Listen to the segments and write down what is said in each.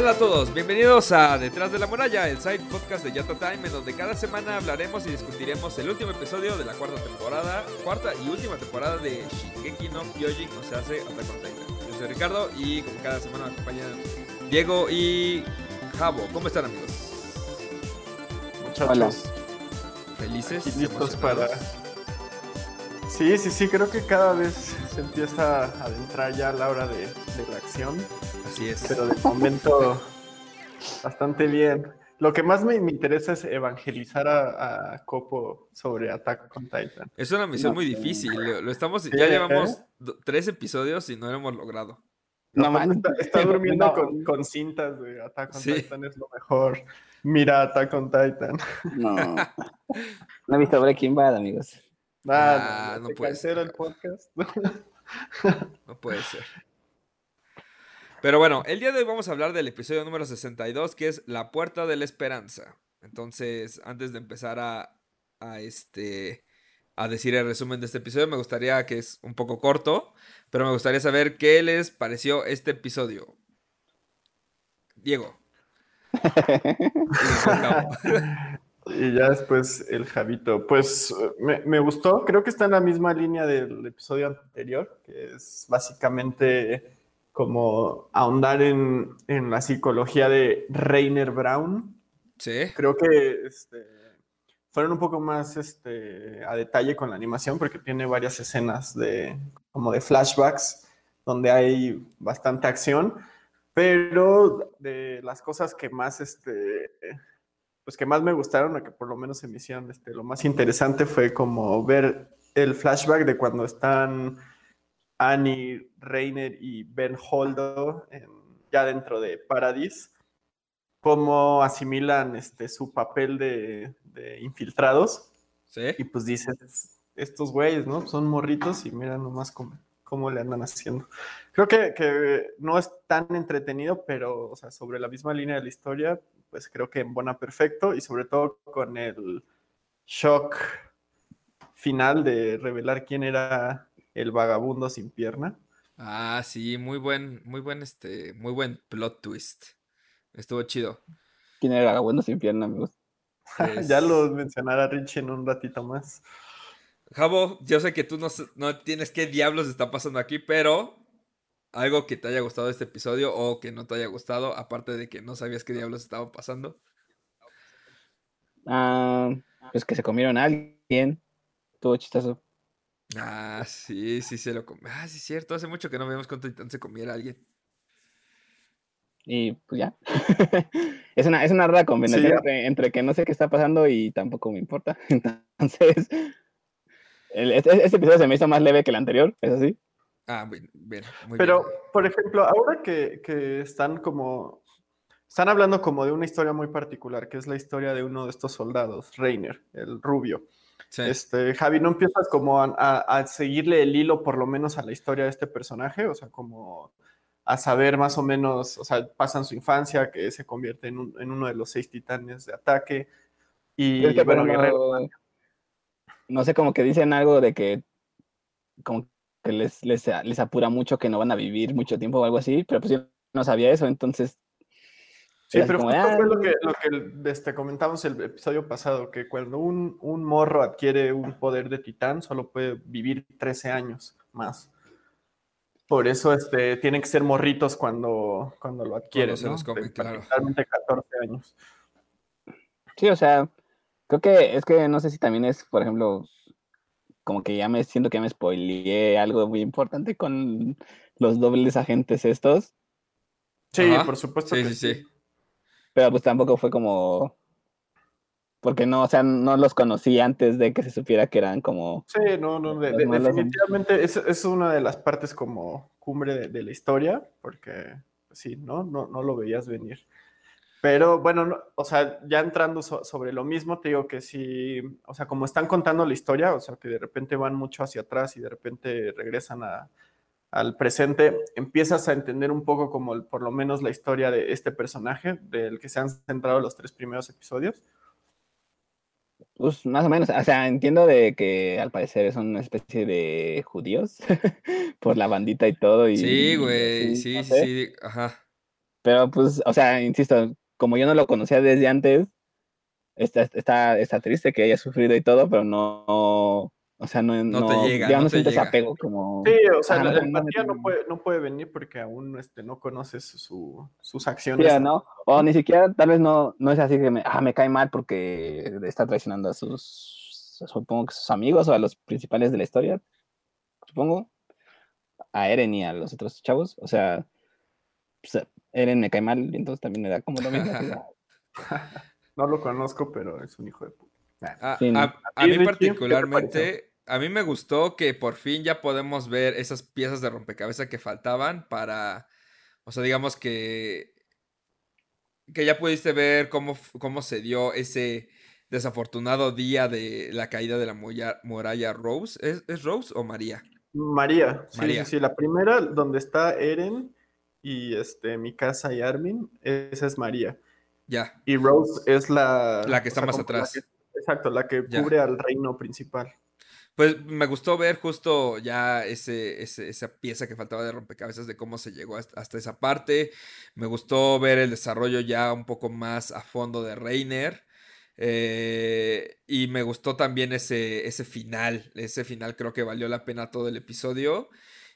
Hola a todos, bienvenidos a Detrás de la Muralla, el side podcast de Yata Time, en donde cada semana hablaremos y discutiremos el último episodio de la cuarta temporada, cuarta y última temporada de Shingeki no Kyojin, o sea, hace Attack on Titan. Yo soy Ricardo y como cada semana me acompañan Diego y Javo. ¿Cómo están amigos? Muchachos. ¿Felices? y listos para. Sí, sí, sí, creo que cada vez se empieza a adentrar ya la hora de, de la acción, Así es. pero de momento bastante bien. Lo que más me, me interesa es evangelizar a, a Copo sobre Attack on Titan. Es una misión No, muy difícil, lo, lo estamos, Sí, ya ¿eh? llevamos do- tres episodios y no lo hemos logrado. No man. está, está durmiendo No. con, con cintas de Attack on Sí. Titan, es lo mejor. Mira Attack on Titan. No. No he visto Breaking Bad, amigos. Ah, Ah, no te puede ser. el podcast. No puede ser. Pero bueno, el día de hoy vamos a hablar del episodio número 62, que es La Puerta de la Esperanza. Entonces, antes de empezar a, a este a decir el resumen de este episodio, me gustaría que es un poco corto, pero me gustaría saber qué les pareció este episodio. Diego. Y ya después el Javito. Pues me, me gustó, creo que está en la misma línea del episodio anterior, que es básicamente como ahondar en, en la psicología de Rainer Brown. Sí. Creo que este, fueron un poco más este, a detalle con la animación, porque tiene varias escenas de, como de flashbacks, donde hay bastante acción, pero de las cosas que más este, pues que más me gustaron, o que por lo menos se me hicieron este, lo más interesante fue como ver el flashback de cuando están Annie, Reiner y Ben Holdo en- ya dentro de Paradis, cómo asimilan este, su papel de, de infiltrados Sí. y pues dices, estos güeyes, ¿no? Son morritos y mira nomás cómo, cómo le andan haciendo. Creo que, que no es tan entretenido, pero, o sea, sobre la misma línea de la historia, pues creo que en buena perfecto y sobre todo con el shock final de revelar quién era el vagabundo sin pierna. Ah, sí, muy buen, muy buen, este, muy buen plot twist. Estuvo chido. ¿Quién era el vagabundo sin pierna, amigos? Es- ya lo mencionará Richie en un ratito más. Javo, yo sé que tú no, no tienes qué diablos está pasando aquí, pero algo que te haya gustado de este episodio o que no te haya gustado, aparte de que no sabías qué diablos estaba pasando. Ah, pues que se comieron a alguien. Estuvo chistoso. Ah, sí, sí se lo comió. Ah, sí, es cierto. Hace mucho que no veíamos cuánto Titán se comiera a alguien. Y pues ya. es, una, es una rara combinación Sí. entre, entre que no sé qué está pasando y tampoco me importa. Entonces, el- este, este episodio se me hizo más leve que el anterior, eso sí. Ah, bien, bien, muy Pero, bien. por ejemplo, ahora que, que están como. Están hablando como de una historia muy particular, que es la historia de uno de estos soldados, Reiner, el rubio. Sí. Este, Javi, ¿no empiezas como a, a- a seguirle el hilo, por lo menos, a la historia de este personaje? O sea, como a saber más o menos, o sea, pasan su infancia, que se convierte en, un- en uno de los seis titanes de ataque. Y Es que, bueno, Guerrero. no, no sé, como que dicen algo de que como que les, les, les apura mucho que no van a vivir mucho tiempo o algo así, pero pues yo no sabía eso, entonces... Sí, pero como, justo "Ah, fue lo que, lo que este, comentamos el episodio pasado, que cuando un, un morro adquiere un poder de titán, solo puede vivir 13 años más. Por eso este, tienen que ser morritos cuando, cuando lo adquieren, se ¿no? los comen, claro. Particularmente 14 años. Sí, o sea, creo que es que no sé si también es, por ejemplo, como que ya me siento que ya me spoileé algo muy importante con los dobles agentes estos, Sí, Ajá. por supuesto Sí, que sí, sí. pero pues tampoco fue como... Porque no, o sea, no los conocí antes de que se supiera que eran como... Sí, no, no, de- de- definitivamente es, es una de las partes como cumbre de, de la historia, porque pues sí, ¿no? No, no lo veías venir. Pero bueno, no- o sea, ya entrando so- sobre lo mismo, te digo que sí, o sea, como están contando la historia, o sea, que de repente van mucho hacia atrás y de repente regresan a- al presente, empiezas a entender un poco como el- por lo menos la historia de este personaje, del que se han centrado los tres primeros episodios. Pues más o menos, o sea, entiendo de que al parecer son una especie de judíos por la bandita y todo. Y, Sí, güey. Sí, no sí, sé. sí. Ajá. Pero pues, o sea, insisto, como yo no lo conocía desde antes, está, está, está triste que haya sufrido y todo, pero no, o sea, no, No no, te llega, ya no no, te sientes llega. apego como... Sí, o sea, la empatía no. puede, no puede venir porque aún este, no conoces su, sus Sí, acciones. ¿no? O ni siquiera, tal vez no, no es así que me, ah, me cae mal porque está traicionando a sus, supongo que sus amigos o a los principales de la historia, supongo, a Eren y a los otros chavos, o sea, Eren me cae mal, y entonces también me da como lo mismo. que, ah, No lo conozco, pero es un hijo de puta. Nah. A, Sí, no. a- a ¿A ti, mí particularmente, a mí me gustó que por fin ya podemos ver esas piezas de rompecabezas que faltaban para, o sea, digamos que, que ya pudiste ver cómo, cómo se dio ese desafortunado día de la caída de la muralla, muralla Rose. ¿Es, es Rose o María? María, sí, María. sí, sí, la primera donde está Eren y este, Mikasa y Armin, esa es María. Ya, Y Rose es la... La que está más la atrás. que- exacto, la que Ya. cubre al reino principal. Pues me gustó ver justo ya ese, ese- esa pieza que faltaba de rompecabezas de cómo se llegó hasta, hasta esa parte. Me gustó ver el desarrollo ya un poco más a fondo de Reiner. eh, y me gustó también ese, ese final. Ese final creo que valió la pena todo el episodio.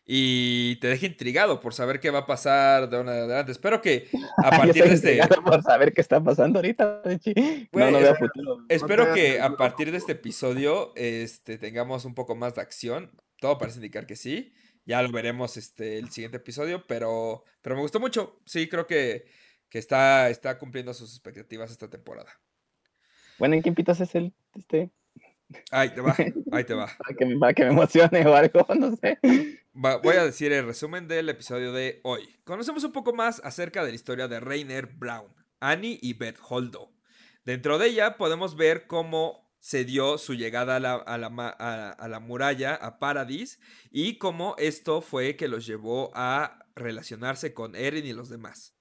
Y te deja intrigado por saber qué va a pasar de ahora en adelante. Espero que a partir de este. por saber qué está pasando ahorita, Richie. Güey, no, no veo es- futuro. Espero que a partir de este episodio este, tengamos un poco más de acción. Todo parece indicar que sí. Ya lo veremos este, el siguiente episodio, pero, pero me gustó mucho. Sí, creo que, que está, está cumpliendo sus expectativas esta temporada. Bueno, ¿en qué invitas es el, este, Ahí te va, ahí te va. para que, para que me emocione o algo, no sé? Voy a decir el resumen del episodio de hoy. Conocemos un poco más acerca de la historia de Rainer Brown, Annie y Beth Holdo. Dentro de ella podemos ver cómo se dio su llegada a la muralla, a Paradis, y cómo esto fue que los llevó a relacionarse con Eren y los demás.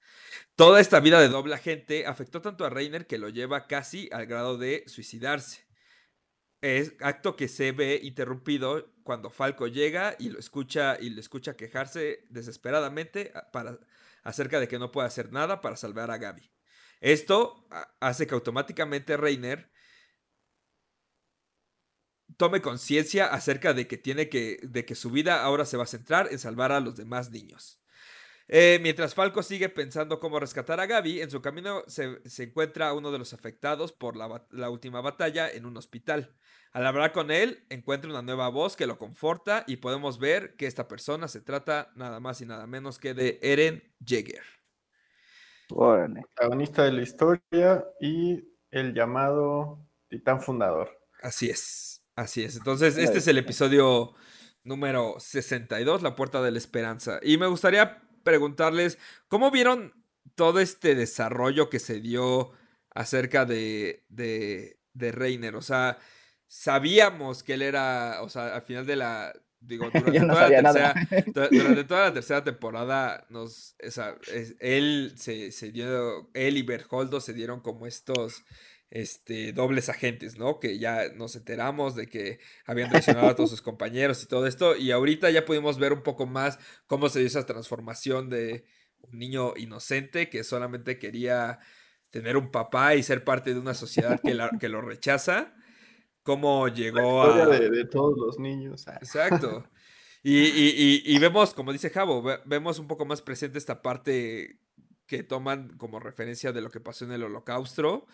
Toda esta vida de doble agente afectó tanto a Reiner que lo lleva casi al grado de suicidarse. Es acto que se ve interrumpido cuando Falco llega y lo escucha y le escucha quejarse desesperadamente a- para, acerca de que no puede hacer nada para salvar a Gaby. Esto hace que automáticamente Reiner tome conciencia acerca de que tiene que de que su vida ahora se va a centrar en salvar a los demás niños. Eh, mientras Falco sigue pensando cómo rescatar a Gaby, en su camino se, se encuentra a uno de los afectados por la, la última batalla en un hospital. Al hablar con él, encuentra una nueva voz que lo conforta y podemos ver que esta persona se trata nada más y nada menos que de Eren Jaeger. Órale. Protagonista de la historia y el llamado Titán Fundador. Así es, así es. Entonces, este es el episodio número 62, La Puerta de la Esperanza. Y me gustaría preguntarles, ¿cómo vieron todo este desarrollo que se dio acerca de, de, de Reiner? O sea, sabíamos que él era, o sea, al final de la, digo, durante no toda la tercera, du- durante toda la tercera temporada, nos, o sea, es- él se, se dio, él y Berholdo se dieron como estos este, dobles agentes, ¿no? Que ya nos enteramos de que habían traicionado a todos sus compañeros y todo esto. Y ahorita ya pudimos ver un poco más cómo se dio esa transformación de un niño inocente que solamente quería tener un papá y ser parte de una sociedad que, la- que lo rechaza. Cómo llegó a... de, de todos los niños. ah. Exacto. Y, y- y- y vemos, como dice Javo, ve- vemos un poco más presente esta parte que toman como referencia de lo que pasó en el holocausto.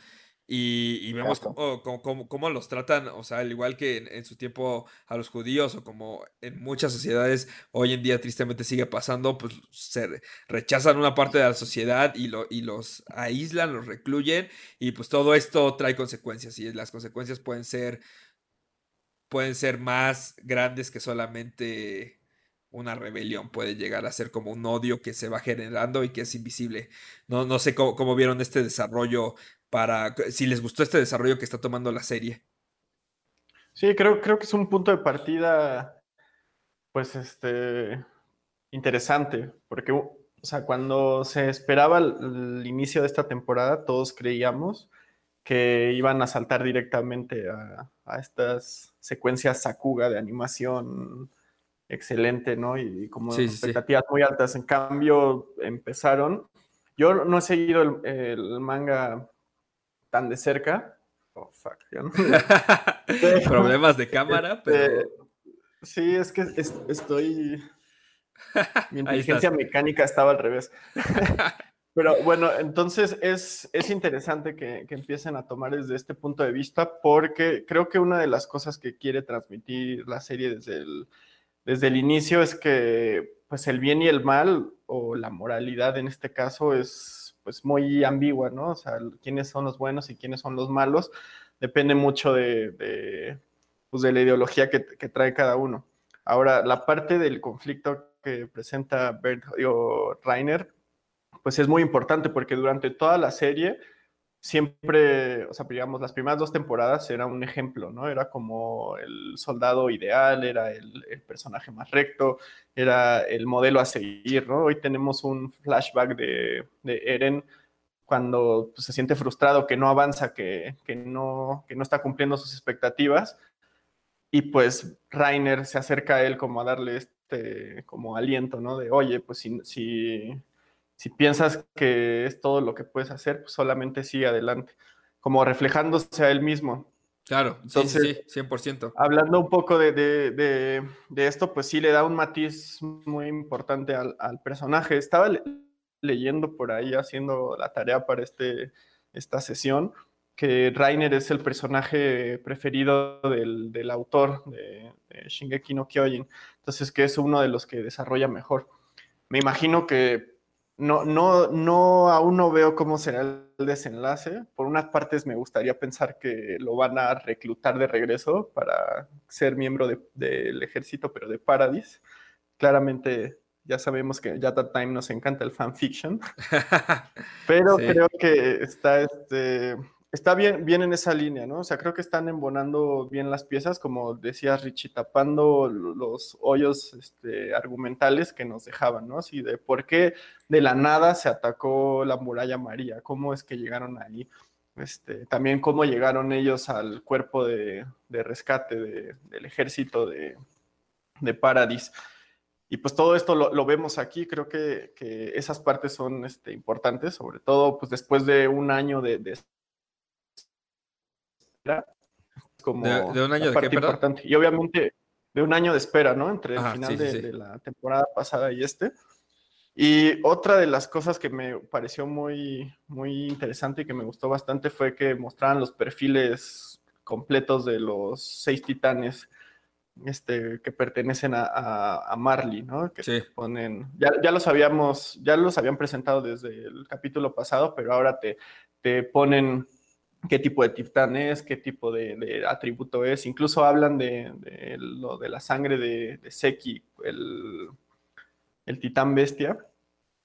Y, y vemos cómo, cómo- los tratan, o sea, al igual que en, en su tiempo a los judíos, o como en muchas sociedades hoy en día tristemente sigue pasando, pues se re- rechazan una parte de la sociedad y, lo, y los aíslan, los recluyen, y pues todo esto trae consecuencias, y las consecuencias pueden ser pueden ser más grandes que solamente una rebelión. Puede llegar a ser como un odio que se va generando y que es invisible. No, no sé cómo, cómo vieron este desarrollo para. Si les gustó este desarrollo que está tomando la serie. Sí, creo, creo que es un punto de partida, pues, este, interesante, porque, o sea, cuando se esperaba el, el inicio de esta temporada, todos creíamos que iban a saltar directamente a, a estas secuencias Sakuga de animación excelente, ¿no? Y, como Sí, sí, sí. expectativas muy altas. En cambio, empezaron Yo no he seguido el, manga tan de cerca. Oh, fuck. Problemas de cámara, este, pero... Sí, es que estoy... Mi inteligencia mecánica estaba al revés. Pero bueno, entonces es, es interesante que, que, empiecen a tomar desde este punto de vista porque creo que una de las cosas que quiere transmitir la serie desde el, desde el inicio es que pues el bien y el mal o la moralidad en este caso es pues muy ambigua, ¿no? O sea, quiénes son los buenos y quiénes son los malos depende mucho de, de, pues de la ideología que, que, trae cada uno. Ahora, la parte del conflicto que presenta Bert o Rainer pues es muy importante porque durante toda la serie siempre, o sea, digamos, las primeras dos temporadas era un ejemplo, ¿no? Era como el soldado ideal, era el, personaje más recto, era el modelo a seguir, ¿no? Hoy tenemos un flashback de, Eren cuando pues, se siente frustrado, que no avanza, que, no, que no está cumpliendo sus expectativas. Y pues Rainer se acerca a él como a darle este como aliento, ¿no? De, oye, pues si si piensas que es todo lo que puedes hacer, pues solamente sigue adelante, como reflejándose a él mismo. Claro, Entonces, sí, sí, 100%. Hablando un poco de, esto, pues sí le da un matiz muy importante al, personaje. Estaba leyendo por ahí, haciendo la tarea para este, esta sesión, que Rainer es el personaje preferido del, del autor de, Shingeki no Kyojin. Entonces, que es uno de los que desarrolla mejor. Me imagino que no, no, no, aún no veo cómo será el desenlace. Por unas partes me gustaría pensar que lo van a reclutar de regreso para ser miembro del ejército, pero de Paradis. Claramente ya sabemos que ya Time nos encanta el fanfiction, pero creo que está este, está bien, bien en esa línea, ¿no? O sea, creo que están embonando bien las piezas, como decía Richie, tapando los hoyos este, argumentales que nos dejaban, ¿no? Así de por qué de la nada se atacó la muralla María, cómo es que llegaron ahí. Este, también cómo llegaron ellos al cuerpo de, rescate del ejército de, de Paradis. Y pues todo esto lo, vemos aquí, creo que, esas partes son este, importantes, sobre todo pues después de un año de, de como de, un año de qué, importante. Y obviamente de un año de espera, ¿no? Entre el final de, la temporada pasada y este. Y otra de las cosas que me pareció muy, muy interesante y que me gustó bastante fue que mostraran los perfiles completos de los seis titanes este, que pertenecen a, Marley, ¿no? Que se ponen, ya, ya, los habíamos, ya los habían presentado desde el capítulo pasado, pero ahora te, te ponen qué tipo de titán es, qué tipo de, atributo es. Incluso hablan de, lo de la sangre de, Seki, el, el, titán bestia.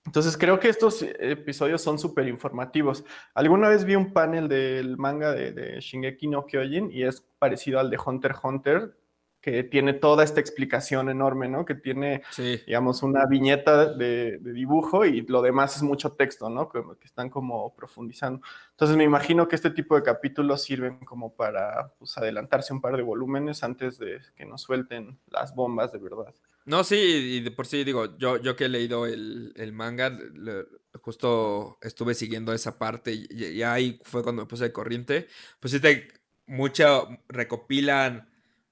Entonces creo que estos episodios son súper informativos. Alguna vez vi un panel del manga de, Shingeki no Kyojin y es parecido al de Hunter x Hunter, que tiene toda esta explicación enorme, ¿no? Que tiene, digamos, una viñeta de, dibujo y lo demás es mucho texto, ¿no? Que, están como profundizando. Entonces me imagino que este tipo de capítulos sirven como para pues, adelantarse un par de volúmenes antes de que nos suelten las bombas de verdad. No, sí, y de por sí digo, yo, yo que he leído el, manga, justo estuve siguiendo esa parte y, ahí fue cuando me puse de corriente. Pues sí, te, mucho recopilan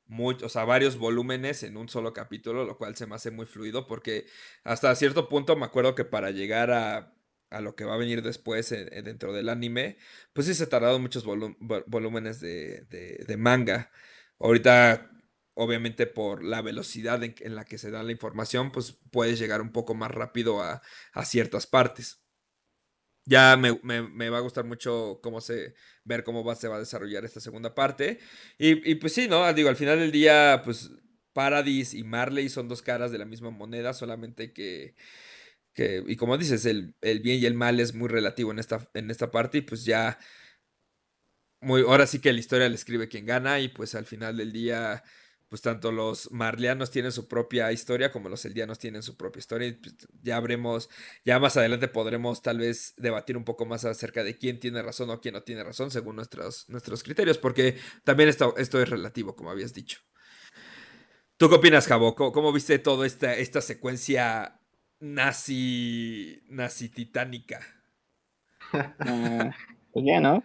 o sea, varios volúmenes en un solo capítulo, lo cual se me hace muy fluido porque hasta cierto punto me acuerdo que para llegar a, a lo que va a venir después dentro del anime, pues sí se tardado muchos volúmenes de, de, manga. Ahorita, obviamente por la velocidad en, en, la que se da la información, pues puedes llegar un poco más rápido a, a ciertas partes ya me, va a gustar mucho cómo se, ver cómo se va a desarrollar esta segunda parte. Y, pues sí, ¿no? Digo, al final del día, pues Paradis y Marley son dos caras de la misma moneda, solamente que, que y como dices, el, bien y el mal es muy relativo en esta, en esta parte y pues ya, muy, ahora sí que la historia le escribe quien gana y pues al final del día pues tanto los marlianos tienen su propia historia como los eldianos tienen su propia historia. Y pues, ya habremos, ya más adelante podremos tal vez debatir un poco más acerca de quién tiene razón o quién no tiene razón según nuestros, nuestros criterios, porque también esto, esto es relativo, como habías dicho. ¿Tú qué opinas, Jabo? ¿Cómo, viste toda esta, esta secuencia nazi, nazi titánica? Ah, pues ya, ¿no?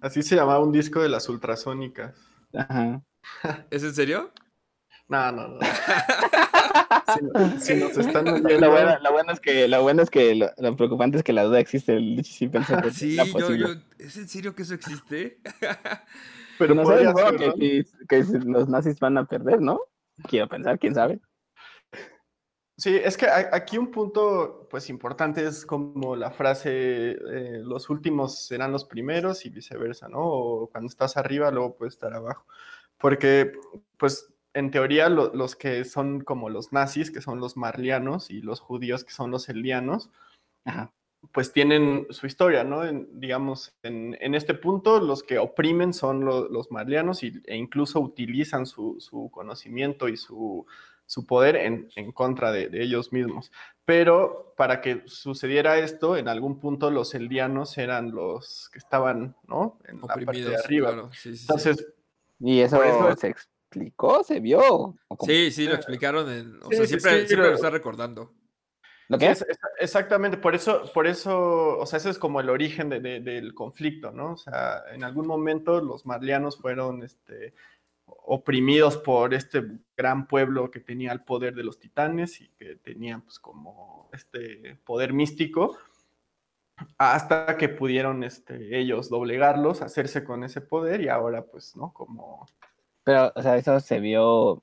Así se llamaba un disco de las ultrasónicas. Ajá. ¿Es en serio? No, no, no. si, si nos están Lo oyendo, bueno, lo bueno es que, lo bueno es que lo, lo preocupante es que la duda existe. El sí yo, yo, ¿es en serio que eso existe? pero no ser, que, los nazis van a perder, ¿no? Quiero pensar, quién sabe. Sí, es que aquí un punto pues importante es como la frase eh, los últimos serán los primeros y viceversa, ¿no? O cuando estás arriba luego puedes estar abajo. Porque pues en teoría lo- los que son como los nazis, que son los marlianos, y los judíos, que son los elianos, Ajá. pues tienen su historia, ¿no? En- digamos, en, en este punto los que oprimen son lo- los marlianos y, e incluso utilizan su, su conocimiento y su, su poder en, en contra de, de ellos mismos. Pero para que sucediera esto, en algún punto los eldianos eran los que estaban, ¿no? En la parte de Oprimidos, arriba. claro. Sí, sí, sí. ¿Y eso, Por eso- se explicó? ¿Se vio? Sí, sí, lo explicaron en. O Sí, sea, siempre, sí, siempre lo lo- está recordando. ¿Lo es- es- exactamente, por eso, por eso, o sea, ese es como el origen de- de- del conflicto, ¿no? O sea, en algún momento los marlianos fueron este, oprimidos por este gran pueblo que tenía el poder de los titanes y que tenía pues como este poder místico, hasta que pudieron este, ellos doblegarlos, hacerse con ese poder y ahora pues, ¿no? Como... Pero, o sea, eso se vio.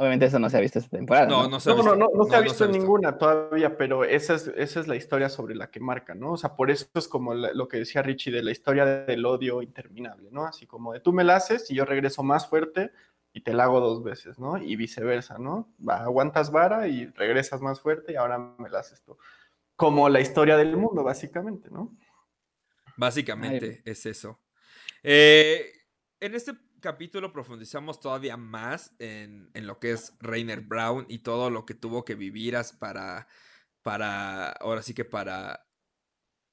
Obviamente, eso no se ha visto esta temporada. No, No, no se ha No, visto. no, no, no se ha visto visto. ninguna todavía, pero esa es, esa es la historia sobre la que marca, ¿no? O sea, por eso es como la- lo que decía Richie de la historia del odio interminable, ¿no? Así como de tú me la haces y yo regreso más fuerte y te la hago dos veces, ¿no? Y viceversa, ¿no? Aguantas vara y regresas más fuerte y ahora me la haces tú. Como la historia del mundo, básicamente, ¿no? Básicamente es eso. Eh, en este capítulo profundizamos todavía más en, en lo que es Rainer Brown y todo lo que tuvo que vivir para, para, ahora sí que para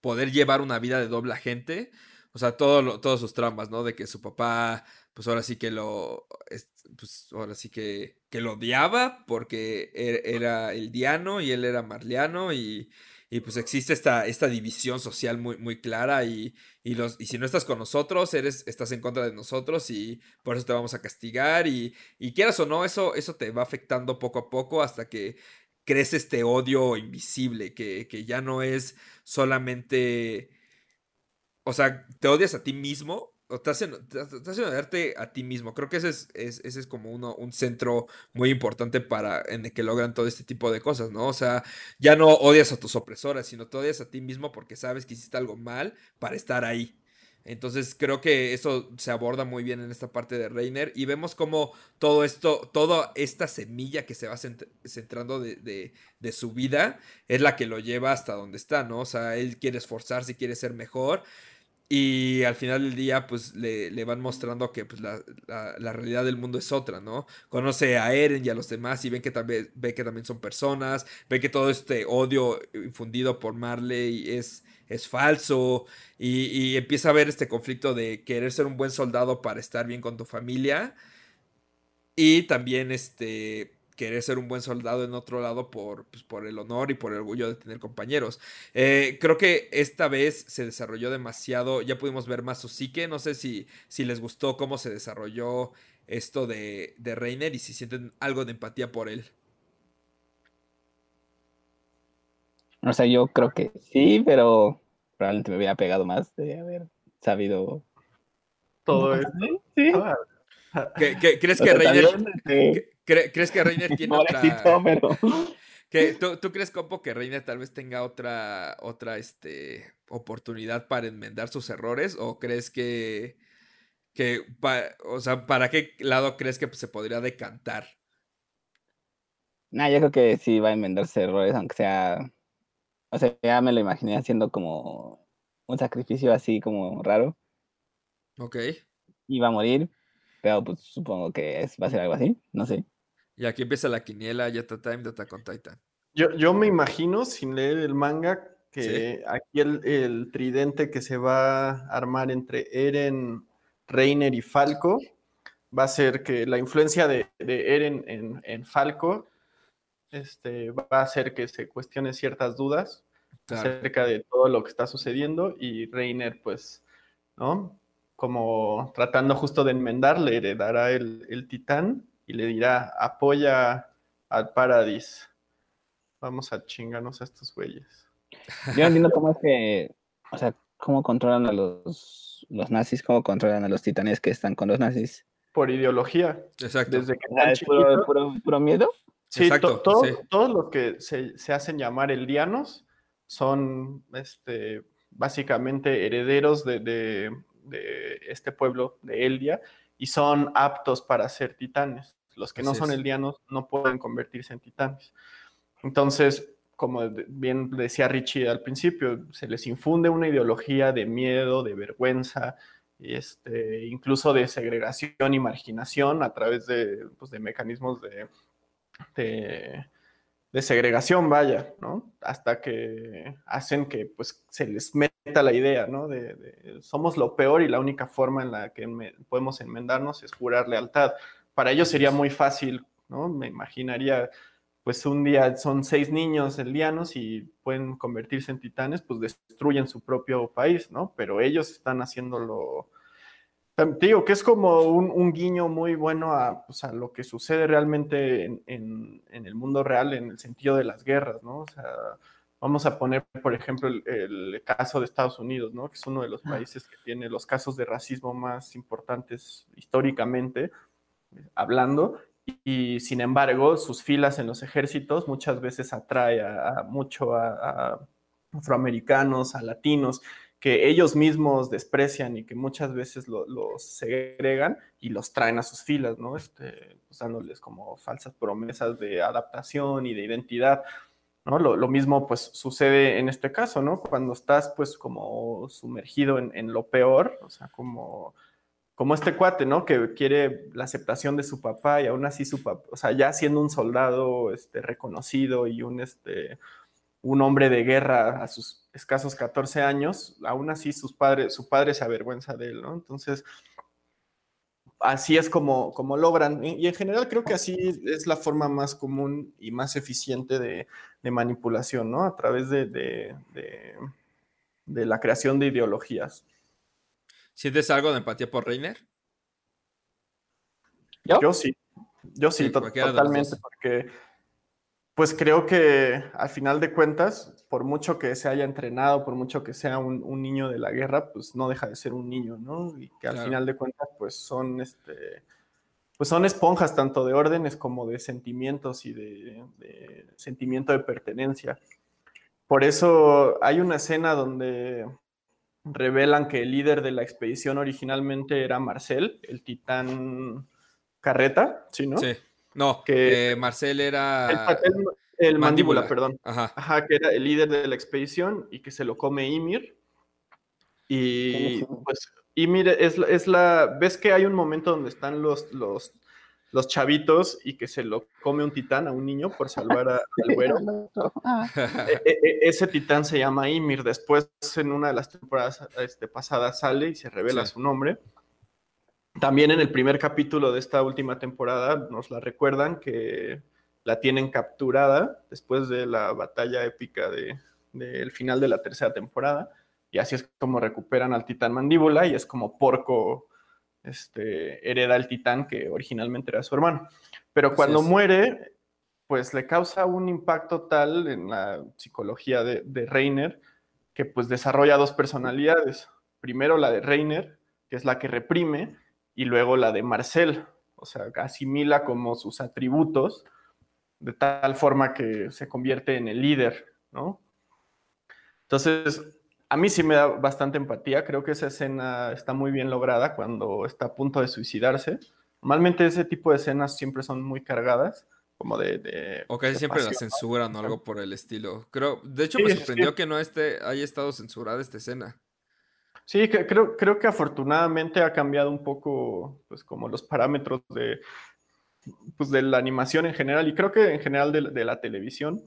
poder llevar una vida de doble agente. O sea, todo lo- todos sus traumas, ¿no? De que su papá, pues ahora sí que lo, es- pues ahora sí que, que lo odiaba porque er- era el diano y él era marliano y, y pues existe esta, esta división social muy, muy clara y, y, los, y si no estás con nosotros, eres, estás en contra de nosotros y por eso te vamos a castigar y, y quieras o no, eso, eso te va afectando poco a poco hasta que crece este odio invisible que, que ya no es solamente, o sea, te odias a ti mismo. O te hacen, te hacen odiarte a ti mismo. Creo que ese es, es- ese es como uno, un centro muy importante para en el que logran todo este tipo de cosas, ¿no? O sea, ya no odias a tus opresoras, sino te odias a ti mismo porque sabes que hiciste algo mal para estar ahí. Entonces creo que eso se aborda muy bien en esta parte de Reiner y vemos como todo esto, toda esta semilla que se va cent- centrando de, de- de su vida es la que lo lleva hasta donde está, ¿no? O sea, él quiere esforzarse, quiere ser mejor y al final del día pues le, le van mostrando que pues, la, la- realidad del mundo es otra, ¿no? Conoce a Eren y a los demás y ven que también, ve que también son personas, ve que todo este odio infundido por Marley es, es falso y, y empieza a ver este conflicto de querer ser un buen soldado para estar bien con tu familia y también este querer ser un buen soldado en otro lado por, pues, por el honor y por el orgullo de tener compañeros. Eh, creo que esta vez se desarrolló demasiado, ya pudimos ver más su psique, no sé si, si les gustó cómo se desarrolló esto de, de Reiner y si sienten algo de empatía por él. O sea, yo creo que sí, pero probablemente me hubiera pegado más de haber sabido. Todo esto. Sí. Ah, ¿Qué- qué- ¿Crees O que Reiner... también, este, cre- ¿Crees que Reiner tiene pobrecito, otra... pero. que- ¿tú, tú crees, Compo, que Reiner tal vez tenga otra, otra este, oportunidad para enmendar sus errores? ¿O crees que... que pa- o sea, ¿para qué lado crees que se podría decantar? Nah, yo creo que sí va a enmendarse errores, aunque sea. O sea, ya me lo imaginé haciendo como un sacrificio así como raro. Ok. Iba a morir, pero pues supongo que es- va a ser algo así, no sé. Y aquí empieza la quiniela, Yata Time de Attack on Titan. Yo, yo me imagino, sin leer el manga, que aquí el, el tridente que se va a armar entre Eren, Reiner y Falco va a ser que la influencia de, de Eren en, en Falco este, va a hacer que se cuestione ciertas dudas acerca de todo lo que está sucediendo y Reiner, pues, ¿no? Como tratando justo de enmendar, le heredará el, el titán y le dirá, apoya al Paradis. Vamos a chingarnos a estos güeyes. Yo no entiendo cómo es que, o sea, cómo controlan a los, los nazis, cómo controlan a los titanes que están con los nazis. Por ideología. Exacto. Desde que Ah, están ¿Es puro, chiquitos. puro- puro miedo? Sí, Exacto, to- todos, sí. todos los que se, se hacen llamar eldianos son este, básicamente herederos de, de- de este pueblo de Eldia y son aptos para ser titanes. Los que no son es. eldianos no pueden convertirse en titanes. Entonces, como bien decía Richie al principio, se les infunde una ideología de miedo, de vergüenza, y este, incluso de segregación y marginación a través de, pues, de mecanismos de, de, de segregación, vaya, ¿no? Hasta que hacen que pues se les meta la idea, ¿no? De, de, somos lo peor y la única forma en la que podemos enmendarnos es jurar lealtad. Para ellos sería muy fácil, ¿no? Me imaginaría, pues un día son seis niños eldianos y pueden convertirse en titanes, pues destruyen su propio país, ¿no? Pero ellos están haciéndolo te digo que es como un, un guiño muy bueno a, pues, a lo que sucede realmente en, en- en el mundo real en el sentido de las guerras, ¿no? O sea, vamos a poner, por ejemplo, el, el caso de Estados Unidos, ¿no? Que es uno de los países que tiene los casos de racismo más importantes históricamente eh, hablando. Y, y, sin embargo, sus filas en los ejércitos muchas veces atrae a, a mucho a, a afroamericanos, a latinos, que ellos mismos desprecian y que muchas veces lo- los segregan y los traen a sus filas, ¿no? Este, pues, dándoles como falsas promesas de adaptación y de identidad, ¿no? Lo, lo mismo pues sucede en este caso, ¿no? Cuando estás pues como sumergido en, en lo peor, o sea, como, como este cuate, ¿no? Que quiere la aceptación de su papá y aún así su papá, o sea, ya siendo un soldado este, reconocido y un, este, un hombre de guerra a sus escasos 14 años, aún así sus padres, su padre se avergüenza de él, ¿no? Entonces, así es como, como logran, y en general creo que así es la forma más común y más eficiente de, de manipulación, ¿no? A través de, de- de- de la creación de ideologías. ¿Sientes algo de empatía por Reiner? ¿Yo? Yo sí, yo sí, to- totalmente, dos. porque pues creo que al final de cuentas, por mucho que se haya entrenado, por mucho que sea un, un niño de la guerra, pues no deja de ser un niño, ¿no? Y que al Claro. final de cuentas, pues son este, pues son esponjas tanto de órdenes como de sentimientos y de, de sentimiento de pertenencia. Por eso hay una escena donde revelan que el líder de la expedición originalmente era Marcel, el titán carreta, ¿sí, no? Sí. No, Que- eh, Marcel era. El, el- el mandíbula, Mandíbula. perdón. Ajá. Ajá, que era el líder de la expedición y que se lo come Ymir. Y pues Ymir es, es la... ¿Ves que hay un momento donde están los, los, los chavitos y que se lo come un titán a un niño por salvar a- al güero? E- e- e- ese titán se llama Ymir. Después, en una de las temporadas este, pasadas, sale y se revela Sí. su nombre. También en el primer capítulo de esta última temporada nos la recuerdan que la tienen capturada después de la batalla épica de- del final de la tercera temporada. Y así es como recuperan al titán mandíbula y es como Porco este, hereda el titán que originalmente era su hermano. Pero cuando muere, pues le causa un impacto tal en la psicología de, de Reiner que pues desarrolla dos personalidades. Primero la de Reiner, que es la que reprime, y luego la de Marcel, o sea, asimila como sus atributos de tal forma que se convierte en el líder, ¿no? Entonces, a mí sí me da bastante empatía, creo que esa escena está muy bien lograda cuando está a punto de suicidarse. Normalmente ese tipo de escenas siempre son muy cargadas, como de... de O casi siempre la censuran o algo por el estilo. Creo, de hecho, Sí, me sorprendió sí. que no esté, haya estado censurada esta escena. Sí, creo, creo que afortunadamente ha cambiado un poco, pues, como los parámetros de, pues, de la animación en general, y creo que en general de, de la televisión,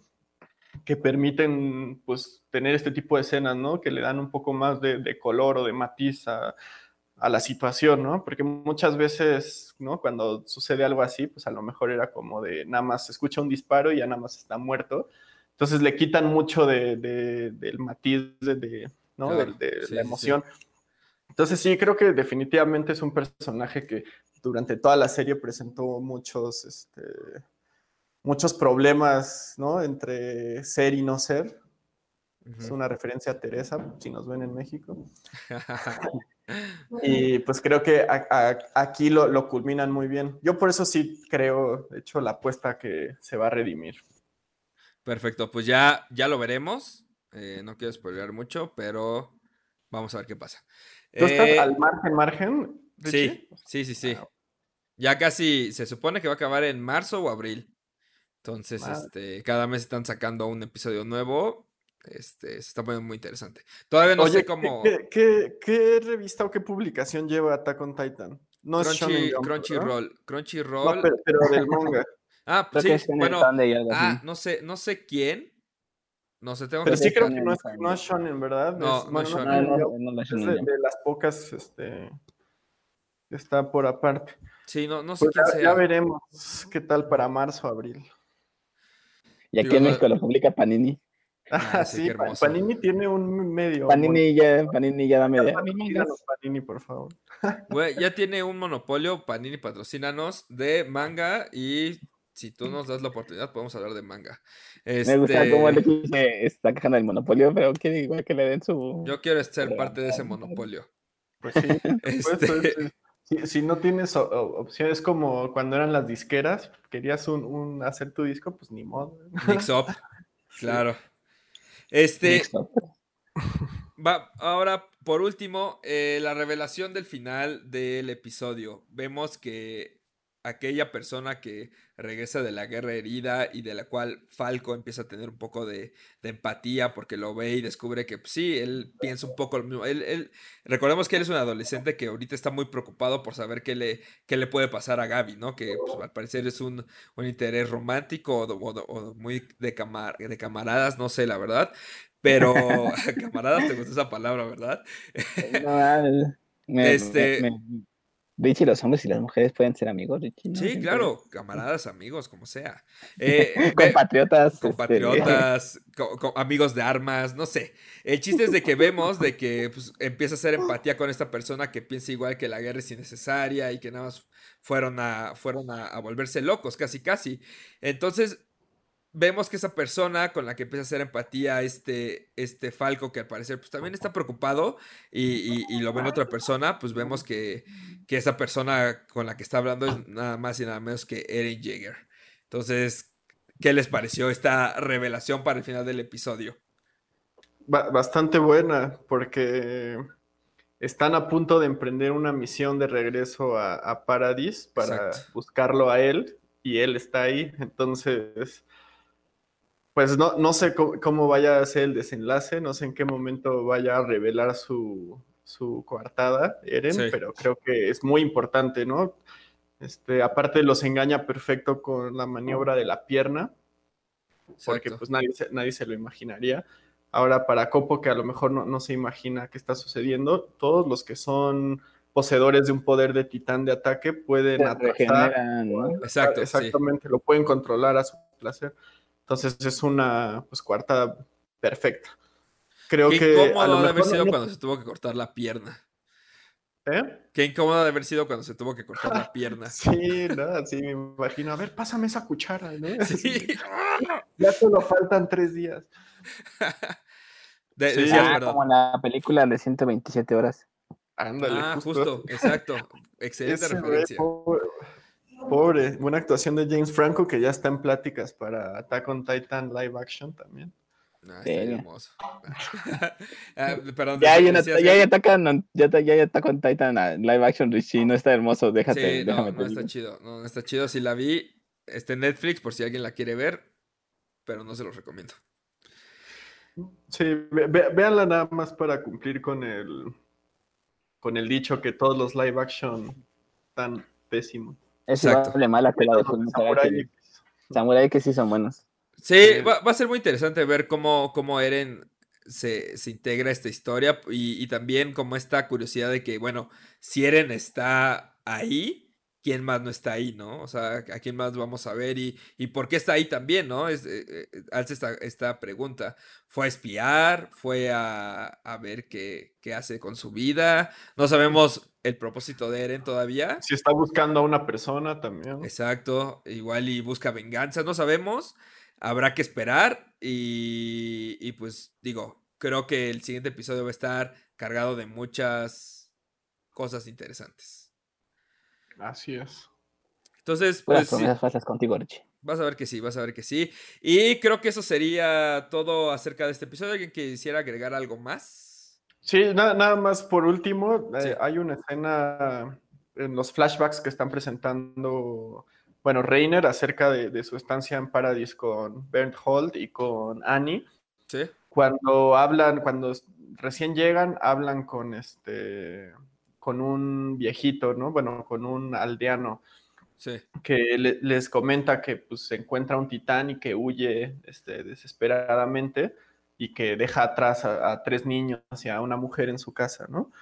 que permiten, pues, tener este tipo de escenas, ¿no? Que le dan un poco más de, de color o de matiz a, a la situación, ¿no? Porque muchas veces, ¿no? Cuando sucede algo así, pues a lo mejor era como de nada más se escucha un disparo y ya nada más está muerto, Entonces le quitan mucho de, de- del matiz de- ¿no? Claro, de, de sí, la sí, emoción. Entonces sí, creo que definitivamente es un personaje que durante toda la serie presentó muchos, este, muchos problemas, ¿no? Entre ser y no ser. Es una referencia a Teresa, si nos ven en México. Y pues creo que a- a- aquí lo, lo culminan muy bien. Yo por eso sí creo, de hecho, la apuesta que se va a redimir. Perfecto, pues ya, ya lo veremos. Eh, no quiero spoilear mucho, pero vamos a ver qué pasa. ¿Tú estás Eh, al margen, margen? sí, sí, sí, sí. Ya casi se supone que va a acabar en marzo o abril. Entonces, Madre. este, cada mes están sacando un episodio nuevo. Este, se está poniendo muy interesante. Todavía no Oye, sé ¿qué- cómo. ¿qué, qué, qué revista o qué publicación lleva Attack on Titan? No Crunchy, Jump. Crunchyroll. Crunchyroll. No, pero, pero del manga. Ah, Creo sí, bueno. Ah, no sé, no sé quién. No sé, tengo Pero que sí Creo que no es, Shonen, no es Shonen, ¿verdad? No, Es- no es No, Shonen. no, Jump no, no, es no, de, no. de las pocas, este, que está por aparte. Sí, no, no sé Pues quién ya, sea. ya veremos qué tal para marzo, abril. Y aquí Digo, en México lo publica Panini. Ah, sí, sí. Panini tiene un medio. Panini ya, Panini ya dame de Patrocínanos, Panini, por favor. Güey, ya tiene un monopolio, Panini patrocínanos, de manga y si tú nos das la oportunidad podemos hablar de manga. Me gusta Este, cómo el equipo se está quejando del monopolio, pero quiere igual que le den su... Yo quiero ser Pero- parte de ese monopolio. Pues sí. pues, Este, pues, si, si no tienes opciones como cuando eran las disqueras, querías un, un- hacer tu disco, pues ni modo. Mix up, claro. Este, Mixto. Va, ahora, por último, eh, la revelación del final del episodio. Vemos que aquella persona que regresa de la guerra herida y de la cual Falco empieza a tener un poco de, de empatía porque lo ve y descubre que pues, sí, él piensa un poco lo mismo. Él, él- recordemos que él es un adolescente que ahorita está muy preocupado por saber qué le, qué le puede pasar a Gaby, ¿no? Que pues, al parecer es un, un interés romántico o, muy de, camar- de camaradas, no sé, la verdad. Pero, camaradas, te gusta esa palabra, ¿verdad? No, ah, me- Este- me- me- Richie, los hombres y las mujeres pueden ser amigos, Richie. ¿no? Sí, claro, camaradas, amigos, como sea. Eh, Compatriotas. este, compatriotas, co- co- amigos de armas, no sé. El chiste es de que vemos de que pues, empieza a hacer empatía con esta persona que piensa igual que la guerra es innecesaria y que nada más fueron a, fueron a, a volverse locos, casi casi. Entonces, vemos que esa persona con la que empieza a hacer empatía, este, este Falco, que al parecer pues también está preocupado y, y- y lo ve en otra persona, pues vemos que, que esa persona con la que está hablando es nada más y nada menos que Eren Jaeger. Entonces, ¿qué les pareció esta revelación para el final del episodio? Ba- bastante buena, porque están a punto de emprender una misión de regreso a, a Paradis para Exacto. buscarlo a él, y él está ahí. Entonces, pues no, no sé cómo, cómo vaya a ser el desenlace, no sé en qué momento vaya a revelar su, su coartada, Eren, Sí. pero creo que es muy importante, ¿no? Este, aparte los engaña perfecto con la maniobra de la pierna, porque pues nadie se, nadie se lo imaginaría. Ahora para Copo, que a lo mejor no, no se imagina qué está sucediendo, todos los que son poseedores de un poder de titán de ataque pueden atrasar. Exacto, sí. Exactamente, lo pueden controlar a su placer. Entonces es una pues coartada perfecta. Creo Qué que a incómodo lo ha de haber mejor sido no- cuando se tuvo que cortar la pierna. ¿Eh? Qué incómodo de haber sido cuando se tuvo que cortar la pierna. Sí, no, sí, me imagino. A ver, pásame esa cuchara, ¿no? Sí. Ya solo faltan tres días. De- Sí. decías, Ah, como la película de 127 horas. Ándale, Ah, justo. justo, exacto. Excelente Ese referencia. Pobre. buena actuación de James Franco que ya está en pláticas para Attack on Titan live action también. Ah, Sí. está hermoso. Ah, perdón, Ya hay, una, ya, ya atacan, ya, ya, ya está con Titan a live action, Richie. No está hermoso, déjate. Sí, no, déjame no está chido. No, no está chido. Si la vi, está en Netflix por si alguien la quiere ver, pero no se los recomiendo. Sí, ve- ve- véanla nada más para cumplir con el con el dicho que todos los live action están pésimos. Es Exacto. igual de mala que la de Samurai Alchemist. Samurai que sí son buenos. Sí, va, va a ser muy interesante ver cómo, cómo Eren se, se integra a esta historia y, y también como esta curiosidad de que, bueno, si Eren está ahí, quién más no está ahí, ¿no? O sea, a quién más vamos a ver y, y por qué está ahí también, ¿no? Es, eh, eh, alza esta, esta, pregunta. ¿Fue a espiar? ¿Fue a, a ver qué, qué, hace con su vida? No sabemos el propósito de Eren todavía. Si está buscando a una persona también. Exacto, igual y busca venganza, no sabemos. Habrá que esperar y, y pues digo, creo que el siguiente episodio va a estar cargado de muchas cosas interesantes. Así es. Entonces, pues. Promesas contigo, Archie. Vas a ver que sí, vas a ver que sí. Y creo que eso sería todo acerca de este episodio. ¿Alguien quisiera agregar algo más? Sí, nada, nada más por último. Eh, hay una escena en los flashbacks que están presentando, bueno, Reiner acerca de, de su estancia en Paradise con Bernd Holt y con Annie. Sí. Cuando hablan, cuando recién llegan, hablan con este con un viejito, ¿no? Bueno, con un aldeano. Sí. Que le, les comenta que pues, se encuentra un titán y que huye este, desesperadamente y que deja atrás a, a, tres niños y a una mujer en su casa, ¿no?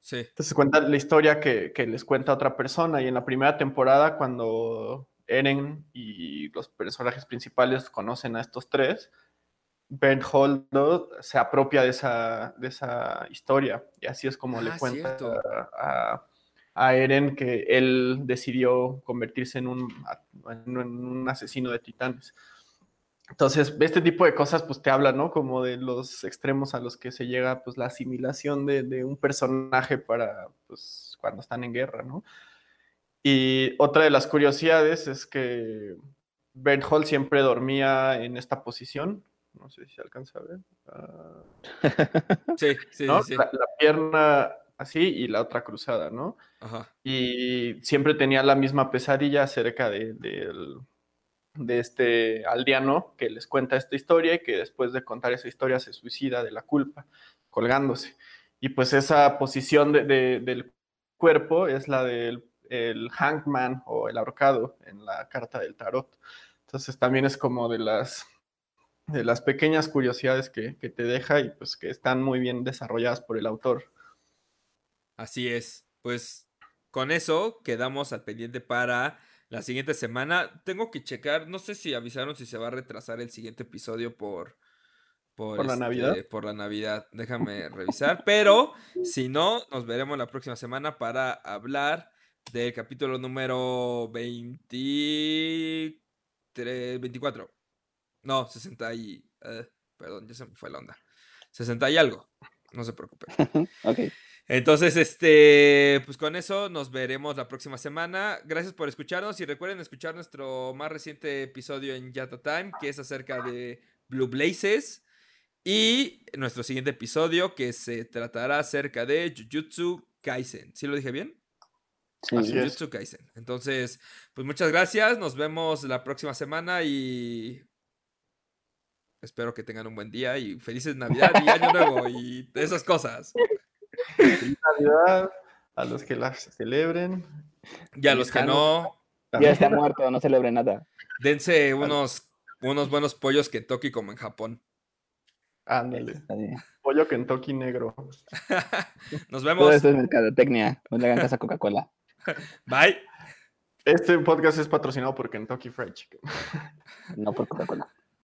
Sí. Entonces cuenta la historia que, que, les cuenta otra persona y en la primera temporada cuando Eren y los personajes principales conocen a estos tres, Ben Holdo se apropia de esa, de esa historia y así es como ah, le cuenta a, a, Eren que él decidió convertirse en un, en un, asesino de titanes. Entonces, este tipo de cosas pues te habla, ¿no? Como de los extremos a los que se llega pues la asimilación de, de un personaje para pues cuando están en guerra, ¿no? Y otra de las curiosidades es que Ben Hall siempre dormía en esta posición, no sé si se alcanza a ver. Uh... sí, sí, ¿no? sí. La, la, pierna así y la otra cruzada, ¿no? Ajá. Y siempre tenía la misma pesadilla acerca de, de, de, este aldeano que les cuenta esta historia y que después de contar esa historia se suicida de la culpa, colgándose. Y pues esa posición de, del cuerpo es la del el hangman o el ahorcado en la carta del tarot. Entonces también es como de las de las pequeñas curiosidades que, que, te deja y pues que están muy bien desarrolladas por el autor. Así es. Pues con eso quedamos al pendiente para la siguiente semana. Tengo que checar, no sé si avisaron si se va a retrasar el siguiente episodio por... Por, ¿Por la este, Navidad. Por la Navidad, déjame revisar. Pero si no, nos veremos la próxima semana para hablar del capítulo número 23, 24. No, 60 y... Uh, perdón, ya se me fue la onda. 60 y algo. No se preocupe. ok. Entonces, este, pues con eso nos veremos la próxima semana. Gracias por escucharnos y recuerden escuchar nuestro más reciente episodio en Yata Time, que es acerca de Blue Blazes. Y nuestro siguiente episodio, que se tratará acerca de Jujutsu Kaisen. ¿Sí lo dije bien? Sí, Jujutsu Kaisen. Entonces, pues muchas gracias. Nos vemos la próxima semana y Espero que tengan un buen día y felices Navidad y Año Nuevo y esas cosas. Feliz Navidad a los que las celebren. Y a los que no. Ya está muerto, no celebre nada. Dense unos, unos buenos pollos Kentucky como en Japón. Ándale. Pollo Kentucky negro. Nos vemos. Todo esto es mercadotecnia. No le hagan caso a Coca-Cola. Bye. Este podcast es patrocinado por Kentucky Fried Chicken. No por Coca-Cola.